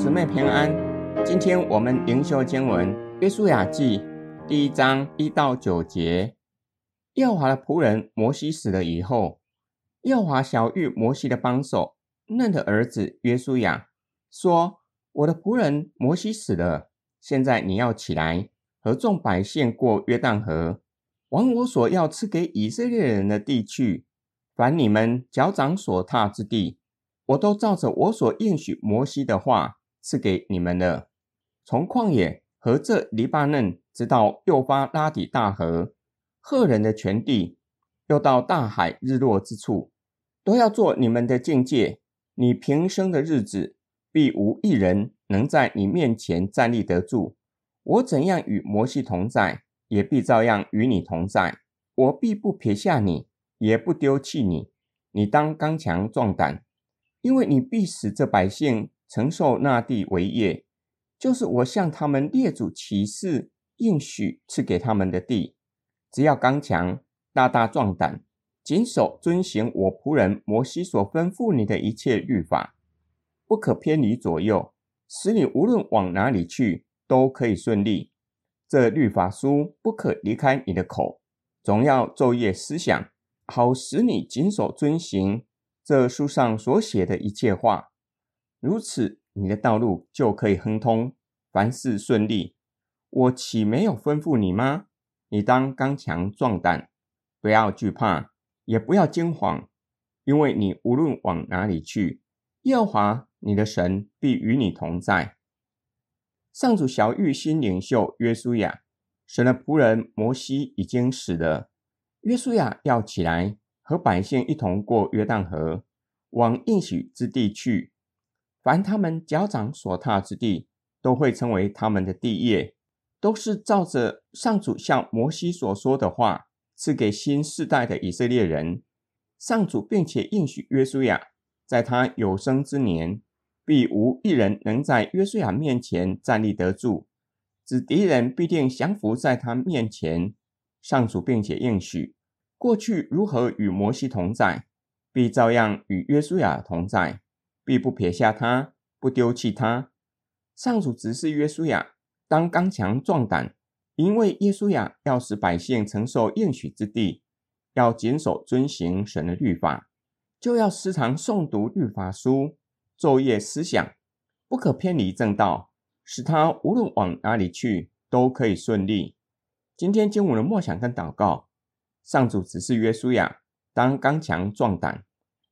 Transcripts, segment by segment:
姊妹平安。今天我们灵修经文《约书亚记》第一章一到九节。耶和华的仆人摩西死了以后，耶和华晓諭摩西的帮手嫩的儿子约书亚说：“我的仆人摩西死了，现在你要起来，和众百姓过约旦河，往我所要赐给以色列人的地去。凡你们脚掌所踏之地。”我都照着我所应许摩西的话赐给你们了。从旷野和这黎巴嫩，直到幼发拉底大河，赫人的全地，又到大海日落之处，都要做你们的境界。你平生的日子，必无一人能在你面前站立得住。我怎样与摩西同在，也必照样与你同在。我必不撇下你，也不丢弃你。你当刚强壮胆。因为你必使这百姓承受那地为业，就是我向他们列祖起誓应许赐给他们的地。只要刚强，大大壮胆，谨守遵行我仆人摩西所吩咐你的一切律法，不可偏离左右，使你无论往哪里去都可以顺利。这律法书不可离开你的口，总要昼夜思想，好使你谨守遵行。这书上所写的一切话，如此，你的道路就可以亨通，凡事顺利。我岂没有吩咐你吗？你当刚强壮胆，不要惧怕，也不要惊慌，因为你无论往哪里去，耶和华你的神必与你同在。上主小玉新领袖约书亚，神的仆人摩西已经死了，约书亚要起来。和百姓一同过约旦河，往应许之地去。凡他们脚掌所踏之地，都会成为他们的地业，都是照着上主向摩西所说的话，赐给新世代的以色列人。上主并且应许约书亚，在他有生之年，必无一人能在约书亚面前站立得住，指敌人必定降服在他面前。上主并且应许。过去如何与摩西同在，必照样与约书亚同在，必不撇下他，不丢弃他。上主指示约书亚当刚强壮胆，因为约书亚要使百姓承受应许之地，要谨守遵行神的律法，就要时常诵读律法书，昼夜思想，不可偏离正道，使他无论往哪里去都可以顺利。今天经文的默想跟祷告。上主指示约书亚当刚强壮胆，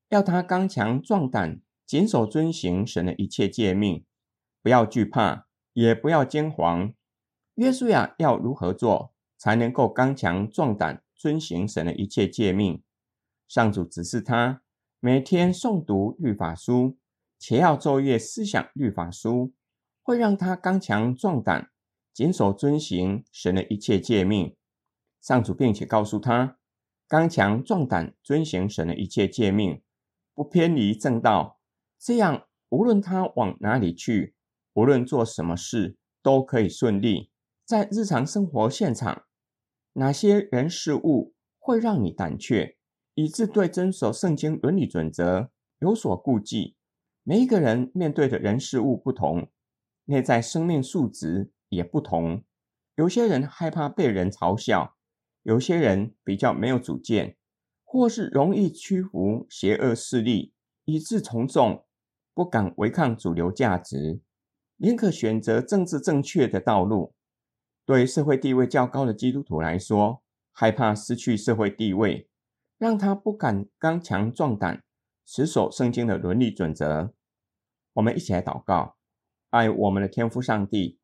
要他刚强壮胆，谨守遵行神的一切诫命，不要惧怕，也不要惊惶。约书亚要如何做，才能够刚强壮胆，遵行神的一切诫命？上主指示他每天诵读律法书，且要昼夜思想律法书，会让他刚强壮胆，谨守遵行神的一切诫命。上主并且告诉他，刚强壮胆，遵行神的一切诫命，不偏离正道，这样无论他往哪里去，无论做什么事，都可以顺利。在日常生活现场，哪些人事物会让你胆怯，以致对遵守圣经伦理准则有所顾忌？每一个人面对的人事物不同，内在生命数值也不同。有些人害怕被人嘲笑。有些人比较没有主见，或是容易屈服邪恶势力，以致从众，不敢违抗主流价值，宁可选择政治正确的道路。对社会地位较高的基督徒来说，害怕失去社会地位，让他不敢刚强壮胆，持守圣经的伦理准则。我们一起来祷告，爱我们的天父上帝，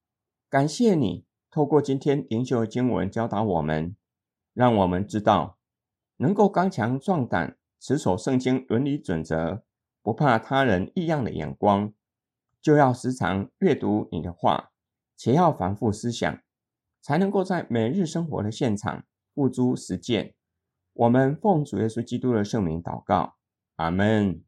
感谢你透过今天灵修的经文教导我们。让我们知道，能够刚强壮胆，持守圣经伦理准则，不怕他人异样的眼光，就要时常阅读你的话，且要反复思想，才能够在每日生活的现场付诸实践。我们奉主耶稣基督的圣名祷告，阿门。